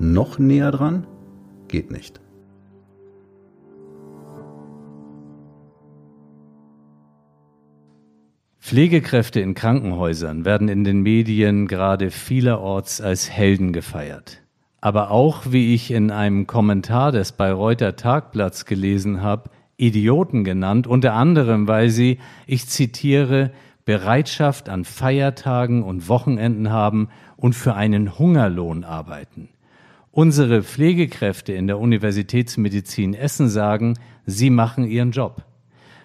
Noch näher dran? Geht nicht. Pflegekräfte in Krankenhäusern werden in den Medien gerade vielerorts als Helden gefeiert. Aber auch, wie ich in einem Kommentar des Bayreuther Tagblatts gelesen habe, Idioten genannt, unter anderem, weil sie, ich zitiere, Bereitschaft an Feiertagen und Wochenenden haben und für einen Hungerlohn arbeiten. Unsere Pflegekräfte in der Universitätsmedizin Essen sagen, sie machen ihren Job.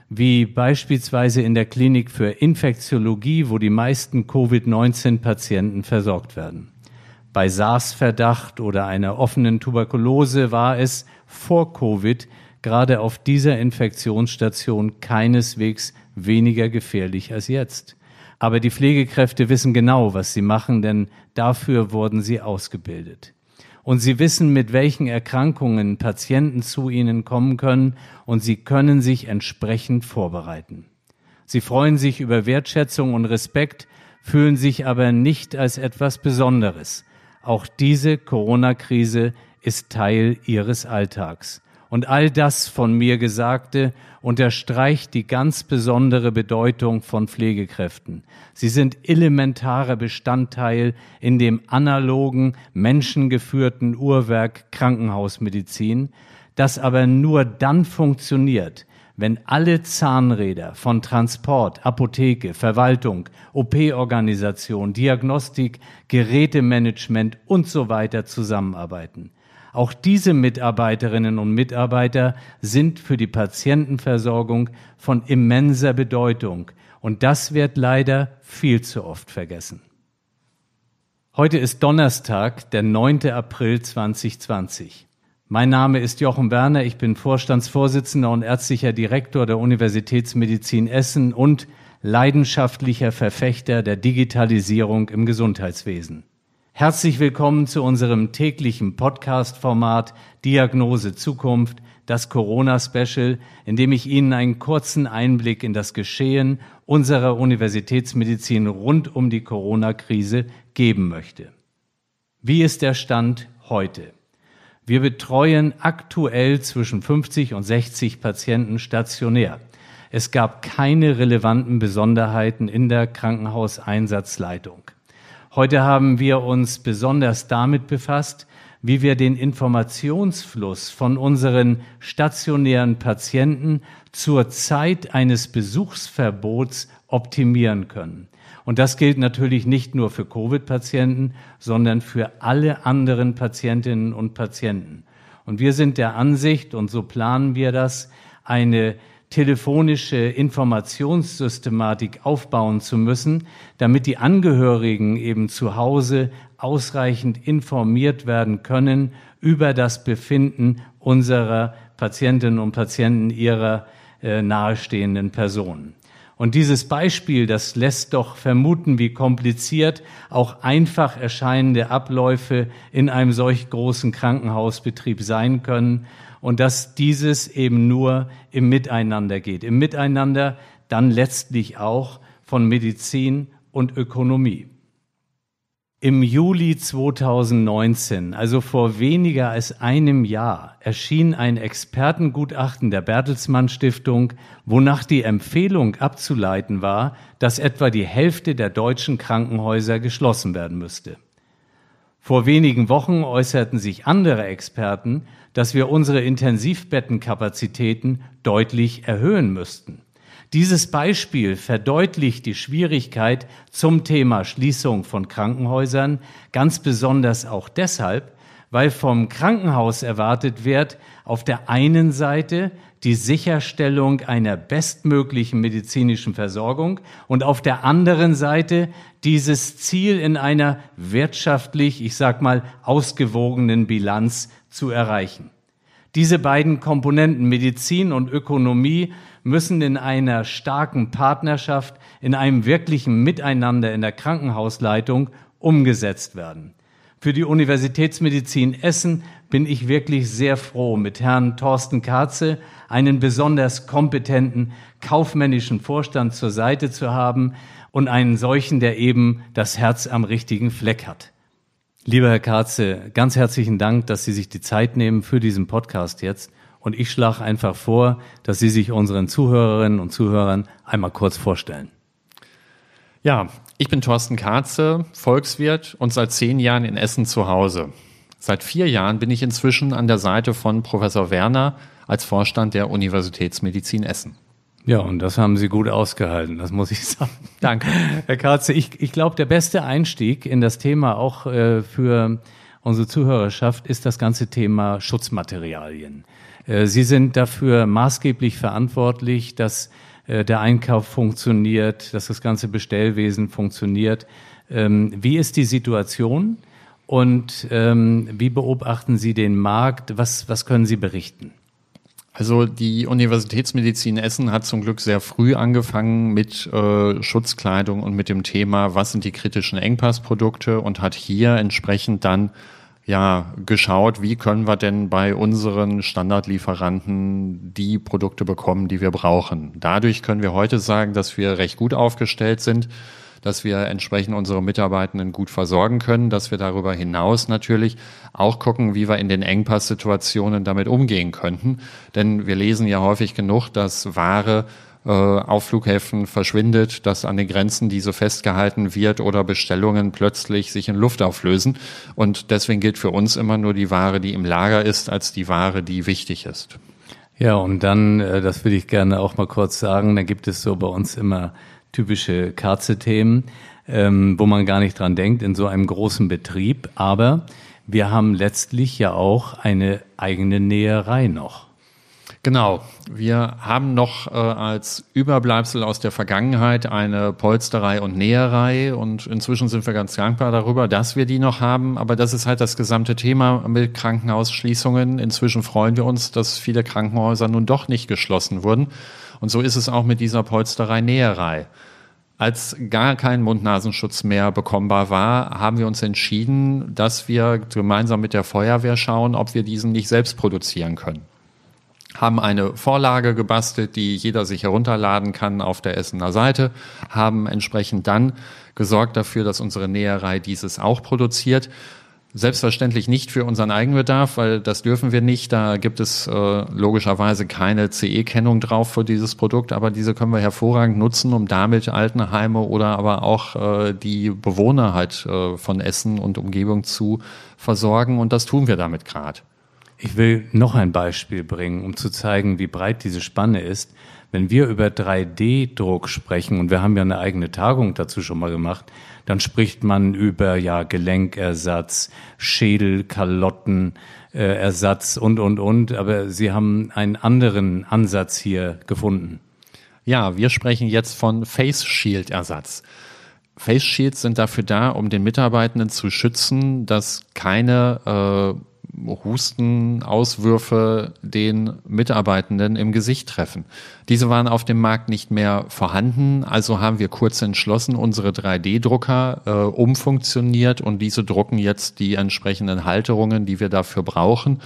Wie beispielsweise in der Klinik für Infektiologie, wo die meisten Covid-19-Patienten versorgt werden. Bei SARS-Verdacht oder einer offenen Tuberkulose war es vor Covid gerade auf dieser Infektionsstation keineswegs weniger gefährlich als jetzt. Aber die Pflegekräfte wissen genau, was sie machen, denn dafür wurden sie ausgebildet. Und sie wissen, mit welchen Erkrankungen Patienten zu ihnen kommen können, und sie können sich entsprechend vorbereiten. Sie freuen sich über Wertschätzung und Respekt, fühlen sich aber nicht als etwas Besonderes. Auch diese Corona-Krise ist Teil ihres Alltags. Und all das von mir Gesagte unterstreicht die ganz besondere Bedeutung von Pflegekräften. Sie sind elementarer Bestandteil in dem analogen, menschengeführten Uhrwerk Krankenhausmedizin, das aber nur dann funktioniert, wenn alle Zahnräder von Transport, Apotheke, Verwaltung, OP-Organisation, Diagnostik, Gerätemanagement und so weiter zusammenarbeiten. Auch diese Mitarbeiterinnen und Mitarbeiter sind für die Patientenversorgung von immenser Bedeutung. Und das wird leider viel zu oft vergessen. Heute ist Donnerstag, der 9. April 2020. Mein Name ist Jochen Werner, ich bin Vorstandsvorsitzender und ärztlicher Direktor der Universitätsmedizin Essen und leidenschaftlicher Verfechter der Digitalisierung im Gesundheitswesen. Herzlich willkommen zu unserem täglichen Podcast-Format Diagnose Zukunft, das Corona-Special, in dem ich Ihnen einen kurzen Einblick in das Geschehen unserer Universitätsmedizin rund um die Corona-Krise geben möchte. Wie ist der Stand heute? Wir betreuen aktuell zwischen 50 und 60 Patienten stationär. Es gab keine relevanten Besonderheiten in der Krankenhauseinsatzleitung. Heute haben wir uns besonders damit befasst, wie wir den Informationsfluss von unseren stationären Patienten zur Zeit eines Besuchsverbots optimieren können. Und das gilt natürlich nicht nur für Covid-Patienten, sondern für alle anderen Patientinnen und Patienten. Und wir sind der Ansicht, und so planen wir das, eine telefonische Informationssystematik aufbauen zu müssen, damit die Angehörigen eben zu Hause ausreichend informiert werden können über das Befinden unserer Patientinnen und Patienten ihrer äh, nahestehenden Personen. Und dieses Beispiel, das lässt doch vermuten, wie kompliziert auch einfach erscheinende Abläufe in einem solch großen Krankenhausbetrieb sein können und dass dieses eben nur im Miteinander geht. Im Miteinander dann letztlich auch von Medizin und Ökonomie. Im Juli 2019, also vor weniger als einem Jahr, erschien ein Expertengutachten der Bertelsmann Stiftung, wonach die Empfehlung abzuleiten war, dass etwa die Hälfte der deutschen Krankenhäuser geschlossen werden müsste. Vor wenigen Wochen äußerten sich andere Experten, dass wir unsere Intensivbettenkapazitäten deutlich erhöhen müssten. Dieses Beispiel verdeutlicht die Schwierigkeit zum Thema Schließung von Krankenhäusern, ganz besonders auch deshalb, weil vom Krankenhaus erwartet wird, auf der einen Seite die Sicherstellung einer bestmöglichen medizinischen Versorgung und auf der anderen Seite dieses Ziel in einer wirtschaftlich, ich sag mal, ausgewogenen Bilanz zu erreichen. Diese beiden Komponenten Medizin und Ökonomie müssen in einer starken Partnerschaft, in einem wirklichen Miteinander in der Krankenhausleitung umgesetzt werden. Für die Universitätsmedizin Essen bin ich wirklich sehr froh, mit Herrn Thorsten Katze einen besonders kompetenten kaufmännischen Vorstand zur Seite zu haben und einen solchen, der eben das Herz am richtigen Fleck hat. Lieber Herr Katze, ganz herzlichen Dank, dass Sie sich die Zeit nehmen für diesen Podcast jetzt. Und ich schlage einfach vor, dass Sie sich unseren Zuhörerinnen und Zuhörern einmal kurz vorstellen. Ja, ich bin Thorsten Katze, Volkswirt und seit zehn Jahren in Essen zu Hause. Seit vier Jahren bin ich inzwischen an der Seite von Professor Werner als Vorstand der Universitätsmedizin Essen. Ja, und das haben Sie gut ausgehalten, das muss ich sagen. Danke. Herr Katze, ich, ich glaube, der beste Einstieg in das Thema auch äh, für unsere Zuhörerschaft ist das ganze Thema Schutzmaterialien. Äh, Sie sind dafür maßgeblich verantwortlich, dass der Einkauf funktioniert, dass das ganze Bestellwesen funktioniert. Ähm, wie ist die Situation? Und ähm, wie beobachten Sie den Markt? Was, was können Sie berichten? Also die Universitätsmedizin Essen hat zum Glück sehr früh angefangen mit äh, Schutzkleidung und mit dem Thema, was sind die kritischen Engpassprodukte und hat hier entsprechend dann ja geschaut, wie können wir denn bei unseren Standardlieferanten die Produkte bekommen, die wir brauchen. Dadurch können wir heute sagen, dass wir recht gut aufgestellt sind dass wir entsprechend unsere Mitarbeitenden gut versorgen können, dass wir darüber hinaus natürlich auch gucken, wie wir in den Engpasssituationen damit umgehen könnten. Denn wir lesen ja häufig genug, dass Ware äh, auf Flughäfen verschwindet, dass an den Grenzen diese festgehalten wird oder Bestellungen plötzlich sich in Luft auflösen. Und deswegen gilt für uns immer nur die Ware, die im Lager ist, als die Ware, die wichtig ist. Ja, und dann, äh, das würde ich gerne auch mal kurz sagen, da gibt es so bei uns immer typische Katze-Themen, ähm, wo man gar nicht dran denkt in so einem großen Betrieb. Aber wir haben letztlich ja auch eine eigene Näherei noch. Genau. Wir haben noch äh, als Überbleibsel aus der Vergangenheit eine Polsterei und Näherei und inzwischen sind wir ganz dankbar darüber, dass wir die noch haben. Aber das ist halt das gesamte Thema mit Krankenhausschließungen. Inzwischen freuen wir uns, dass viele Krankenhäuser nun doch nicht geschlossen wurden. Und so ist es auch mit dieser Polsterei-Näherei. Als gar kein Mund-Nasenschutz mehr bekommbar war, haben wir uns entschieden, dass wir gemeinsam mit der Feuerwehr schauen, ob wir diesen nicht selbst produzieren können. Haben eine Vorlage gebastelt, die jeder sich herunterladen kann auf der Essener Seite, haben entsprechend dann gesorgt dafür, dass unsere Näherei dieses auch produziert Selbstverständlich nicht für unseren Eigenbedarf, weil das dürfen wir nicht. Da gibt es äh, logischerweise keine CE-Kennung drauf für dieses Produkt, aber diese können wir hervorragend nutzen, um damit Altenheime oder aber auch äh, die Bewohner halt äh, von Essen und Umgebung zu versorgen. Und das tun wir damit gerade. Ich will noch ein Beispiel bringen, um zu zeigen, wie breit diese Spanne ist. Wenn wir über 3D-Druck sprechen, und wir haben ja eine eigene Tagung dazu schon mal gemacht, dann spricht man über ja Gelenkersatz, Schädelkalottenersatz äh, und und und. Aber Sie haben einen anderen Ansatz hier gefunden. Ja, wir sprechen jetzt von Face Shield Ersatz. Face Shields sind dafür da, um den Mitarbeitenden zu schützen, dass keine äh, Hustenauswürfe den Mitarbeitenden im Gesicht treffen. Diese waren auf dem Markt nicht mehr vorhanden, also haben wir kurz entschlossen unsere 3D-Drucker äh, umfunktioniert und diese drucken jetzt die entsprechenden Halterungen, die wir dafür brauchen.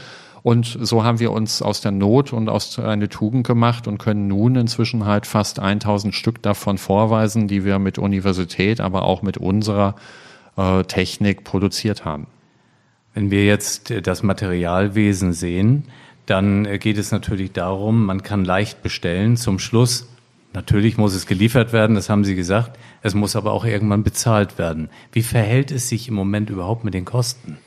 Und so haben wir uns aus der Not und aus einer Tugend gemacht und können nun inzwischen halt fast 1000 Stück davon vorweisen, die wir mit Universität, aber auch mit unserer äh, Technik produziert haben. Wenn wir jetzt äh, das Materialwesen sehen, dann äh, geht es natürlich darum, man kann leicht bestellen. Zum Schluss, natürlich muss es geliefert werden, das haben Sie gesagt. Es muss aber auch irgendwann bezahlt werden. Wie verhält es sich im Moment überhaupt mit den Kosten?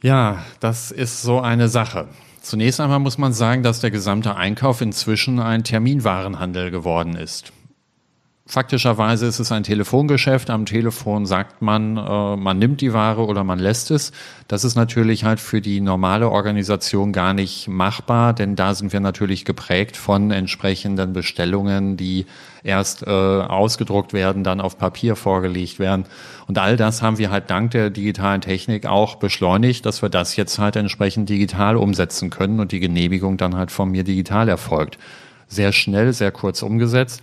Ja, das ist so eine Sache. Zunächst einmal muss man sagen, dass der gesamte Einkauf inzwischen ein Terminwarenhandel geworden ist. Faktischerweise ist es ein Telefongeschäft. Am Telefon sagt man, äh, man nimmt die Ware oder man lässt es. Das ist natürlich halt für die normale Organisation gar nicht machbar, denn da sind wir natürlich geprägt von entsprechenden Bestellungen, die erst äh, ausgedruckt werden, dann auf Papier vorgelegt werden. Und all das haben wir halt dank der digitalen Technik auch beschleunigt, dass wir das jetzt halt entsprechend digital umsetzen können und die Genehmigung dann halt von mir digital erfolgt. Sehr schnell, sehr kurz umgesetzt.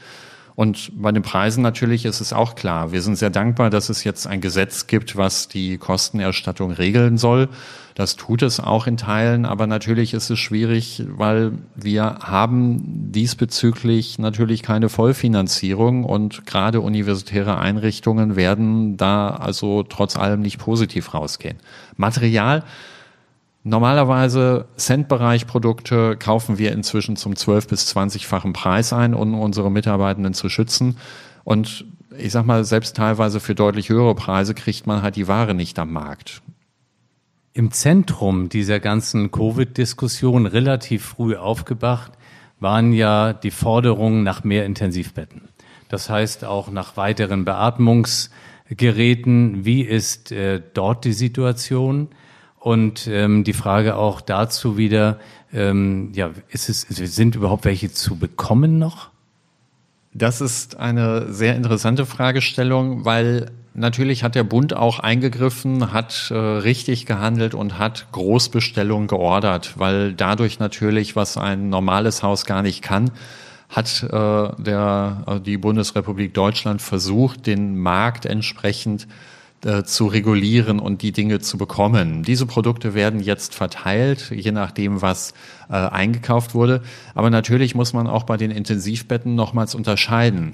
Und bei den Preisen natürlich ist es auch klar. Wir sind sehr dankbar, dass es jetzt ein Gesetz gibt, was die Kostenerstattung regeln soll. Das tut es auch in Teilen, aber natürlich ist es schwierig, weil wir haben diesbezüglich natürlich keine Vollfinanzierung und gerade universitäre Einrichtungen werden da also trotz allem nicht positiv rausgehen. Material Normalerweise Centbereich-Produkte kaufen wir inzwischen zum 12- bis 20-fachen Preis ein, um unsere Mitarbeitenden zu schützen. Und ich sag mal, selbst teilweise für deutlich höhere Preise kriegt man halt die Ware nicht am Markt. Im Zentrum dieser ganzen Covid-Diskussion relativ früh aufgebracht waren ja die Forderungen nach mehr Intensivbetten. Das heißt auch nach weiteren Beatmungsgeräten. Wie ist äh, dort die Situation? Und ähm, die Frage auch dazu wieder, ähm, ja, ist es, sind überhaupt welche zu bekommen noch? Das ist eine sehr interessante Fragestellung, weil natürlich hat der Bund auch eingegriffen, hat äh, richtig gehandelt und hat Großbestellungen geordert, weil dadurch natürlich, was ein normales Haus gar nicht kann, hat äh, der, äh, die Bundesrepublik Deutschland versucht, den Markt entsprechend äh, zu regulieren und die Dinge zu bekommen. Diese Produkte werden jetzt verteilt, je nachdem, was äh, eingekauft wurde. Aber natürlich muss man auch bei den Intensivbetten nochmals unterscheiden.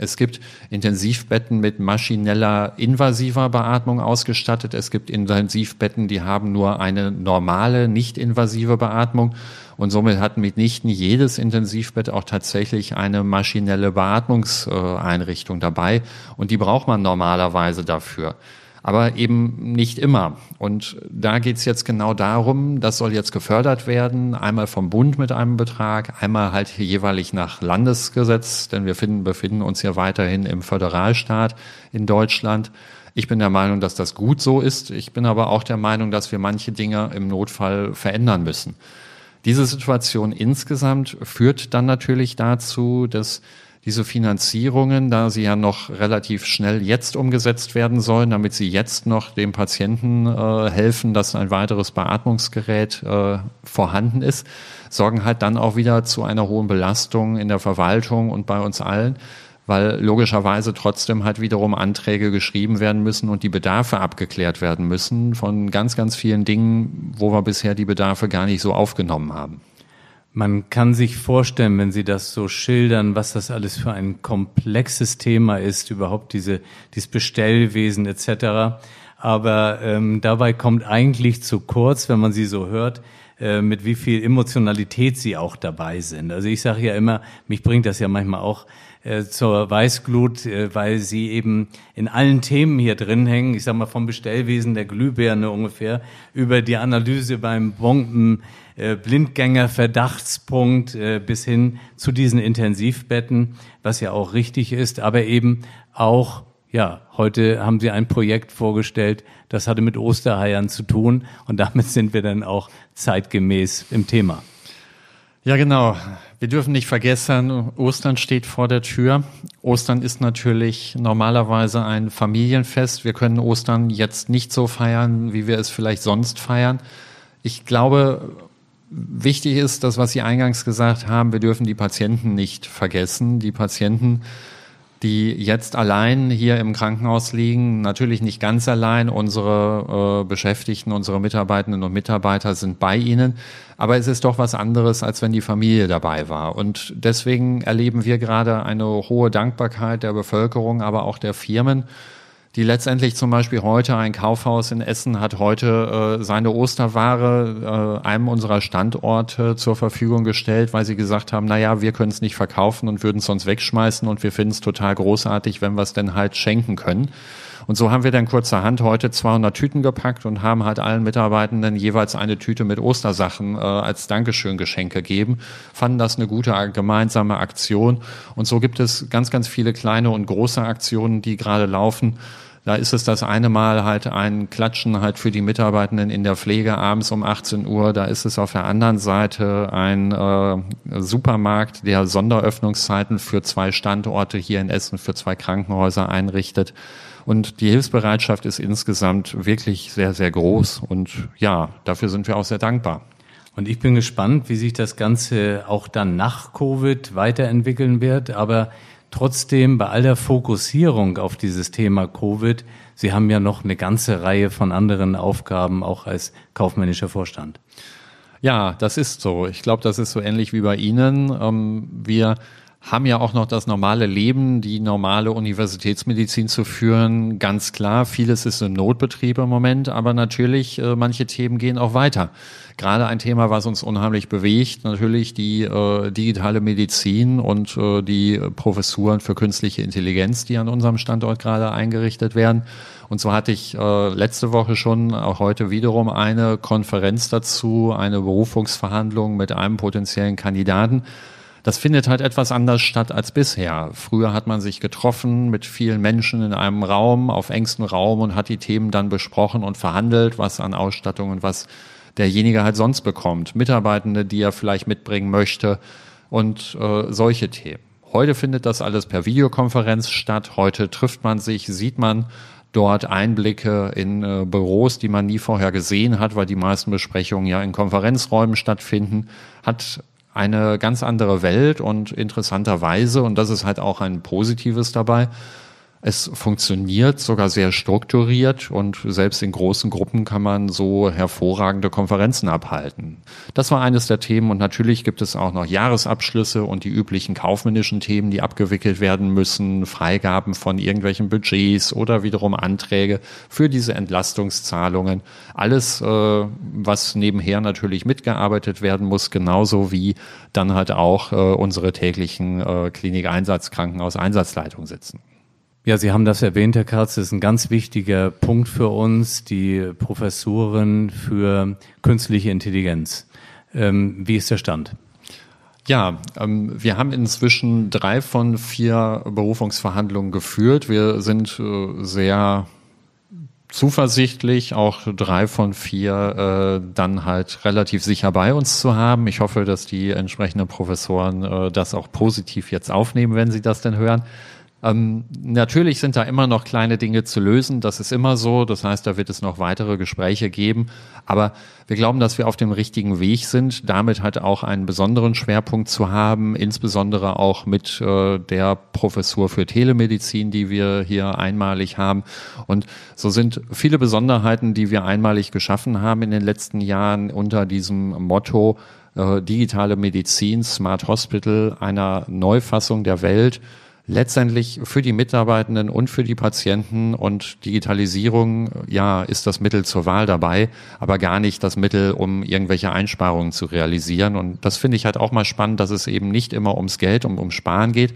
Es gibt Intensivbetten mit maschineller invasiver Beatmung ausgestattet. Es gibt Intensivbetten, die haben nur eine normale, nicht invasive Beatmung. Und somit hat mitnichten jedes Intensivbett auch tatsächlich eine maschinelle Beatmungseinrichtung dabei. Und die braucht man normalerweise dafür aber eben nicht immer. Und da geht's jetzt genau darum, das soll jetzt gefördert werden, einmal vom Bund mit einem Betrag, einmal halt jeweilig nach Landesgesetz, denn wir finden, befinden uns ja weiterhin im Föderalstaat in Deutschland. Ich bin der Meinung, dass das gut so ist. Ich bin aber auch der Meinung, dass wir manche Dinge im Notfall verändern müssen. Diese Situation insgesamt führt dann natürlich dazu, dass diese Finanzierungen, da sie ja noch relativ schnell jetzt umgesetzt werden sollen, damit sie jetzt noch dem Patienten äh, helfen, dass ein weiteres Beatmungsgerät äh, vorhanden ist, sorgen halt dann auch wieder zu einer hohen Belastung in der Verwaltung und bei uns allen, weil logischerweise trotzdem halt wiederum Anträge geschrieben werden müssen und die Bedarfe abgeklärt werden müssen von ganz, ganz vielen Dingen, wo wir bisher die Bedarfe gar nicht so aufgenommen haben. Man kann sich vorstellen, wenn Sie das so schildern, was das alles für ein komplexes Thema ist, überhaupt diese, dieses Bestellwesen etc. Aber ähm, dabei kommt eigentlich zu kurz, wenn man Sie so hört, äh, mit wie viel Emotionalität Sie auch dabei sind. Also ich sage ja immer, mich bringt das ja manchmal auch äh, zur Weißglut, äh, weil sie eben in allen Themen hier drin hängen. Ich sage mal vom Bestellwesen der Glühbirne ungefähr über die Analyse beim Bomben äh, Blindgänger-Verdachtspunkt äh, bis hin zu diesen Intensivbetten, was ja auch richtig ist, aber eben auch, ja, heute haben Sie ein Projekt vorgestellt, das hatte mit Osterheiern zu tun und damit sind wir dann auch zeitgemäß im Thema. Ja, genau. Wir dürfen nicht vergessen, Ostern steht vor der Tür. Ostern ist natürlich normalerweise ein Familienfest. Wir können Ostern jetzt nicht so feiern, wie wir es vielleicht sonst feiern. Ich glaube, Wichtig ist das, was Sie eingangs gesagt haben, wir dürfen die Patienten nicht vergessen. Die Patienten, die jetzt allein hier im Krankenhaus liegen, natürlich nicht ganz allein. Unsere äh, Beschäftigten, unsere Mitarbeitenden und Mitarbeiter sind bei ihnen. Aber es ist doch was anderes, als wenn die Familie dabei war. Und deswegen erleben wir gerade eine hohe Dankbarkeit der Bevölkerung, aber auch der Firmen die letztendlich zum Beispiel heute ein Kaufhaus in Essen hat heute äh, seine Osterware äh, einem unserer Standorte zur Verfügung gestellt, weil sie gesagt haben, na ja, wir können es nicht verkaufen und würden es sonst wegschmeißen und wir finden es total großartig, wenn wir es denn halt schenken können. Und so haben wir dann kurzerhand heute 200 Tüten gepackt und haben halt allen Mitarbeitenden jeweils eine Tüte mit Ostersachen äh, als Dankeschön-Geschenk gegeben. Fanden das eine gute gemeinsame Aktion. Und so gibt es ganz, ganz viele kleine und große Aktionen, die gerade laufen. Da ist es das eine Mal halt ein Klatschen halt für die Mitarbeitenden in der Pflege abends um 18 Uhr. Da ist es auf der anderen Seite ein äh, Supermarkt, der Sonderöffnungszeiten für zwei Standorte hier in Essen für zwei Krankenhäuser einrichtet. Und die Hilfsbereitschaft ist insgesamt wirklich sehr, sehr groß. Und ja, dafür sind wir auch sehr dankbar. Und ich bin gespannt, wie sich das Ganze auch dann nach Covid weiterentwickeln wird. Aber Trotzdem bei all der Fokussierung auf dieses Thema Covid, Sie haben ja noch eine ganze Reihe von anderen Aufgaben, auch als kaufmännischer Vorstand. Ja, das ist so. Ich glaube, das ist so ähnlich wie bei Ihnen. Ähm, wir haben ja auch noch das normale Leben, die normale Universitätsmedizin zu führen. Ganz klar, vieles ist im Notbetrieb im Moment, aber natürlich, äh, manche Themen gehen auch weiter. Gerade ein Thema, was uns unheimlich bewegt, natürlich die äh, digitale Medizin und äh, die Professuren für künstliche Intelligenz, die an unserem Standort gerade eingerichtet werden. Und so hatte ich äh, letzte Woche schon, auch heute wiederum eine Konferenz dazu, eine Berufungsverhandlung mit einem potenziellen Kandidaten das findet halt etwas anders statt als bisher. Früher hat man sich getroffen mit vielen Menschen in einem Raum, auf engstem Raum und hat die Themen dann besprochen und verhandelt, was an Ausstattung und was derjenige halt sonst bekommt. Mitarbeitende, die er vielleicht mitbringen möchte und äh, solche Themen. Heute findet das alles per Videokonferenz statt. Heute trifft man sich, sieht man dort Einblicke in äh, Büros, die man nie vorher gesehen hat, weil die meisten Besprechungen ja in Konferenzräumen stattfinden, hat eine ganz andere Welt und interessanterweise, und das ist halt auch ein Positives dabei, es funktioniert sogar sehr strukturiert und selbst in großen Gruppen kann man so hervorragende Konferenzen abhalten. Das war eines der Themen und natürlich gibt es auch noch Jahresabschlüsse und die üblichen kaufmännischen Themen, die abgewickelt werden müssen, Freigaben von irgendwelchen Budgets oder wiederum Anträge für diese Entlastungszahlungen. Alles, äh, was nebenher natürlich mitgearbeitet werden muss, genauso wie dann halt auch äh, unsere täglichen äh, Klinik-Einsatz-Krankenhaus-Einsatzleitungen sitzen. Ja, Sie haben das erwähnt, Herr Katz, das ist ein ganz wichtiger Punkt für uns, die Professuren für künstliche Intelligenz. Ähm, wie ist der Stand? Ja, ähm, wir haben inzwischen drei von vier Berufungsverhandlungen geführt. Wir sind äh, sehr zuversichtlich, auch drei von vier äh, dann halt relativ sicher bei uns zu haben. Ich hoffe, dass die entsprechenden Professoren äh, das auch positiv jetzt aufnehmen, wenn sie das denn hören. Ähm, natürlich sind da immer noch kleine Dinge zu lösen, das ist immer so. Das heißt, da wird es noch weitere Gespräche geben. Aber wir glauben, dass wir auf dem richtigen Weg sind, damit halt auch einen besonderen Schwerpunkt zu haben, insbesondere auch mit äh, der Professur für Telemedizin, die wir hier einmalig haben. Und so sind viele Besonderheiten, die wir einmalig geschaffen haben in den letzten Jahren unter diesem Motto äh, digitale Medizin, Smart Hospital, einer Neufassung der Welt letztendlich für die Mitarbeitenden und für die Patienten und Digitalisierung, ja, ist das Mittel zur Wahl dabei, aber gar nicht das Mittel, um irgendwelche Einsparungen zu realisieren. Und das finde ich halt auch mal spannend, dass es eben nicht immer ums Geld, um, um Sparen geht,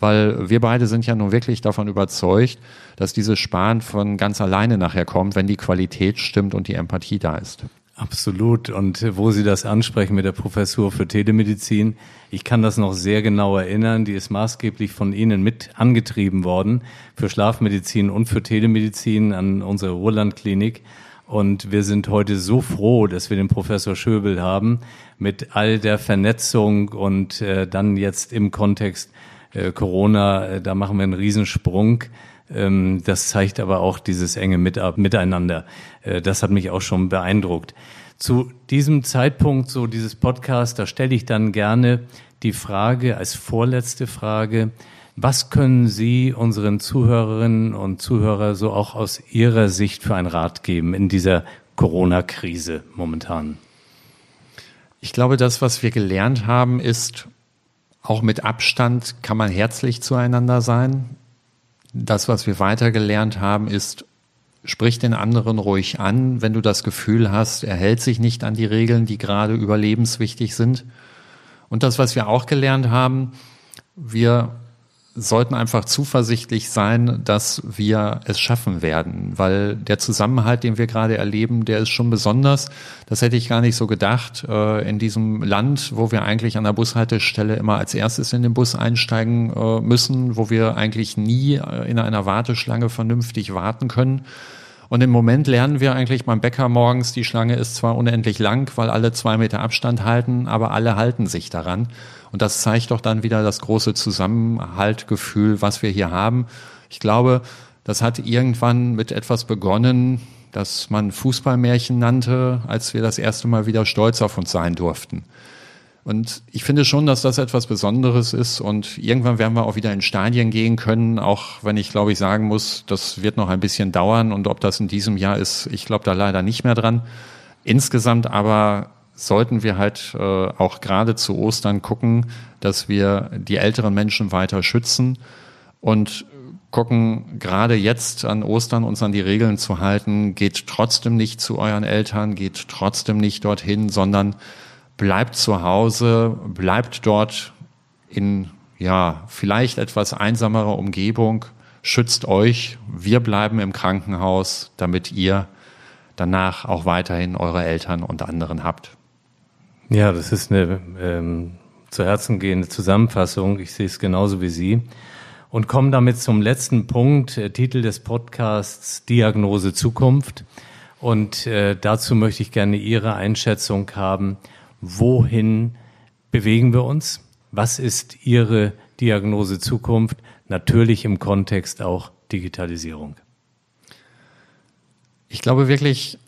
weil wir beide sind ja nun wirklich davon überzeugt, dass dieses Sparen von ganz alleine nachher kommt, wenn die Qualität stimmt und die Empathie da ist. Absolut. Und wo Sie das ansprechen mit der Professur für Telemedizin, ich kann das noch sehr genau erinnern. Die ist maßgeblich von Ihnen mit angetrieben worden für Schlafmedizin und für Telemedizin an unsere Ruhrlandklinik. Und wir sind heute so froh, dass wir den Professor Schöbel haben mit all der Vernetzung und äh, dann jetzt im Kontext äh, Corona, äh, da machen wir einen Riesensprung. Ähm, das zeigt aber auch dieses enge Miteinander. Äh, das hat mich auch schon beeindruckt. Zu diesem Zeitpunkt, so dieses Podcast, da stelle ich dann gerne die Frage als vorletzte Frage, was können Sie unseren Zuhörerinnen und Zuhörern so auch aus Ihrer Sicht für einen Rat geben in dieser Corona-Krise momentan? Ich glaube, das, was wir gelernt haben, ist, auch mit Abstand kann man herzlich zueinander sein. Das, was wir weiter gelernt haben, ist, sprich den anderen ruhig an, wenn du das Gefühl hast, er hält sich nicht an die Regeln, die gerade überlebenswichtig sind. Und das, was wir auch gelernt haben, wir sollten einfach zuversichtlich sein, dass wir es schaffen werden, weil der Zusammenhalt, den wir gerade erleben, der ist schon besonders. Das hätte ich gar nicht so gedacht. Äh, in diesem Land, wo wir eigentlich an der Bushaltestelle immer als erstes in den Bus einsteigen äh, müssen, wo wir eigentlich nie äh, in einer Warteschlange vernünftig warten können. Und im Moment lernen wir eigentlich beim Bäcker morgens, die Schlange ist zwar unendlich lang, weil alle zwei Meter Abstand halten, aber alle halten sich daran. Und das zeigt doch dann wieder das große Zusammenhaltgefühl, was wir hier haben. Ich glaube, das hat irgendwann mit etwas begonnen, das man Fußballmärchen nannte, als wir das erste Mal wieder stolz auf uns sein durften. Und ich finde schon, dass das etwas Besonderes ist. Und irgendwann werden wir auch wieder in Stadien gehen können, auch wenn ich glaube ich sagen muss, das wird noch ein bisschen dauern. Und ob das in diesem Jahr ist, ich glaube da leider nicht mehr dran. Insgesamt aber sollten wir halt äh, auch gerade zu Ostern gucken, dass wir die älteren Menschen weiter schützen und gucken, gerade jetzt an Ostern uns an die Regeln zu halten, geht trotzdem nicht zu euren Eltern, geht trotzdem nicht dorthin, sondern bleibt zu Hause, bleibt dort in, ja, vielleicht etwas einsamerer Umgebung, schützt euch, wir bleiben im Krankenhaus, damit ihr danach auch weiterhin eure Eltern und anderen habt. Ja, das ist eine ähm, zu Herzen gehende Zusammenfassung. Ich sehe es genauso wie Sie. Und komme damit zum letzten Punkt, äh, Titel des Podcasts Diagnose Zukunft. Und äh, dazu möchte ich gerne Ihre Einschätzung haben. Wohin bewegen wir uns? Was ist Ihre Diagnose Zukunft? Natürlich im Kontext auch Digitalisierung. Ich glaube wirklich,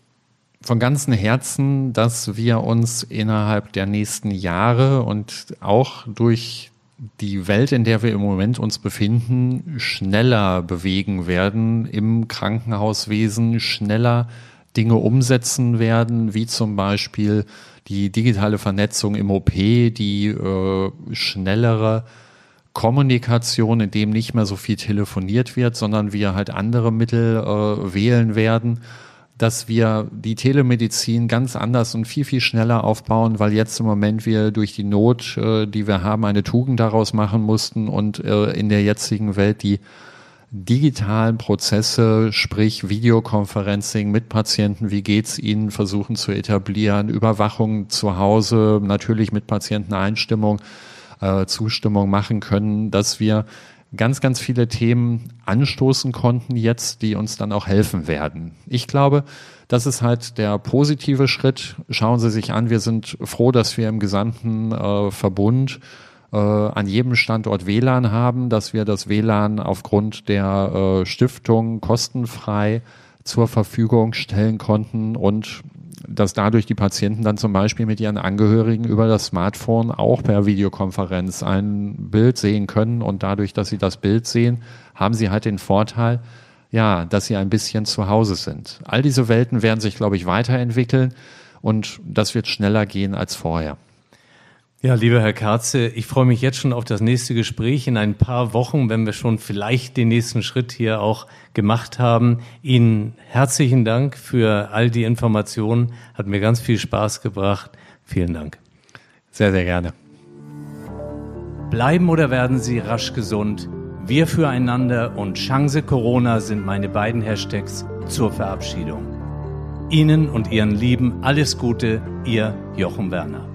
von ganzem Herzen, dass wir uns innerhalb der nächsten Jahre und auch durch die Welt, in der wir im Moment uns befinden, schneller bewegen werden im Krankenhauswesen, schneller Dinge umsetzen werden, wie zum Beispiel die digitale Vernetzung im OP, die äh, schnellere Kommunikation, in dem nicht mehr so viel telefoniert wird, sondern wir halt andere Mittel äh, wählen werden dass wir die Telemedizin ganz anders und viel, viel schneller aufbauen, weil jetzt im Moment wir durch die Not, äh, die wir haben, eine Tugend daraus machen mussten und äh, in der jetzigen Welt die digitalen Prozesse, sprich Videoconferencing mit Patienten, wie geht's ihnen, versuchen zu etablieren, Überwachung zu Hause, natürlich mit Patienteneinstimmung, äh, Zustimmung machen können, dass wir ganz, ganz viele Themen anstoßen konnten jetzt, die uns dann auch helfen werden. Ich glaube, das ist halt der positive Schritt. Schauen Sie sich an, wir sind froh, dass wir im gesamten äh, Verbund an jedem Standort WLAN haben, dass wir das WLAN aufgrund der äh, Stiftung kostenfrei zur Verfügung stellen konnten und dass dadurch die Patienten dann zum Beispiel mit ihren Angehörigen über das Smartphone auch per Videokonferenz ein Bild sehen können und dadurch, dass sie das Bild sehen, haben sie halt den Vorteil, ja, dass sie ein bisschen zu Hause sind. All diese Welten werden sich, glaube ich, weiterentwickeln und das wird schneller gehen als vorher. Ja, lieber Herr Karze, ich freue mich jetzt schon auf das nächste Gespräch in ein paar Wochen, wenn wir schon vielleicht den nächsten Schritt hier auch gemacht haben. Ihnen herzlichen Dank für all die Informationen. Hat mir ganz viel Spaß gebracht. Vielen Dank. Sehr, sehr gerne. Bleiben oder werden Sie rasch gesund? Wir füreinander und Chance Corona sind meine beiden Hashtags zur Verabschiedung. Ihnen und Ihren Lieben alles Gute, Ihr Jochen Werner.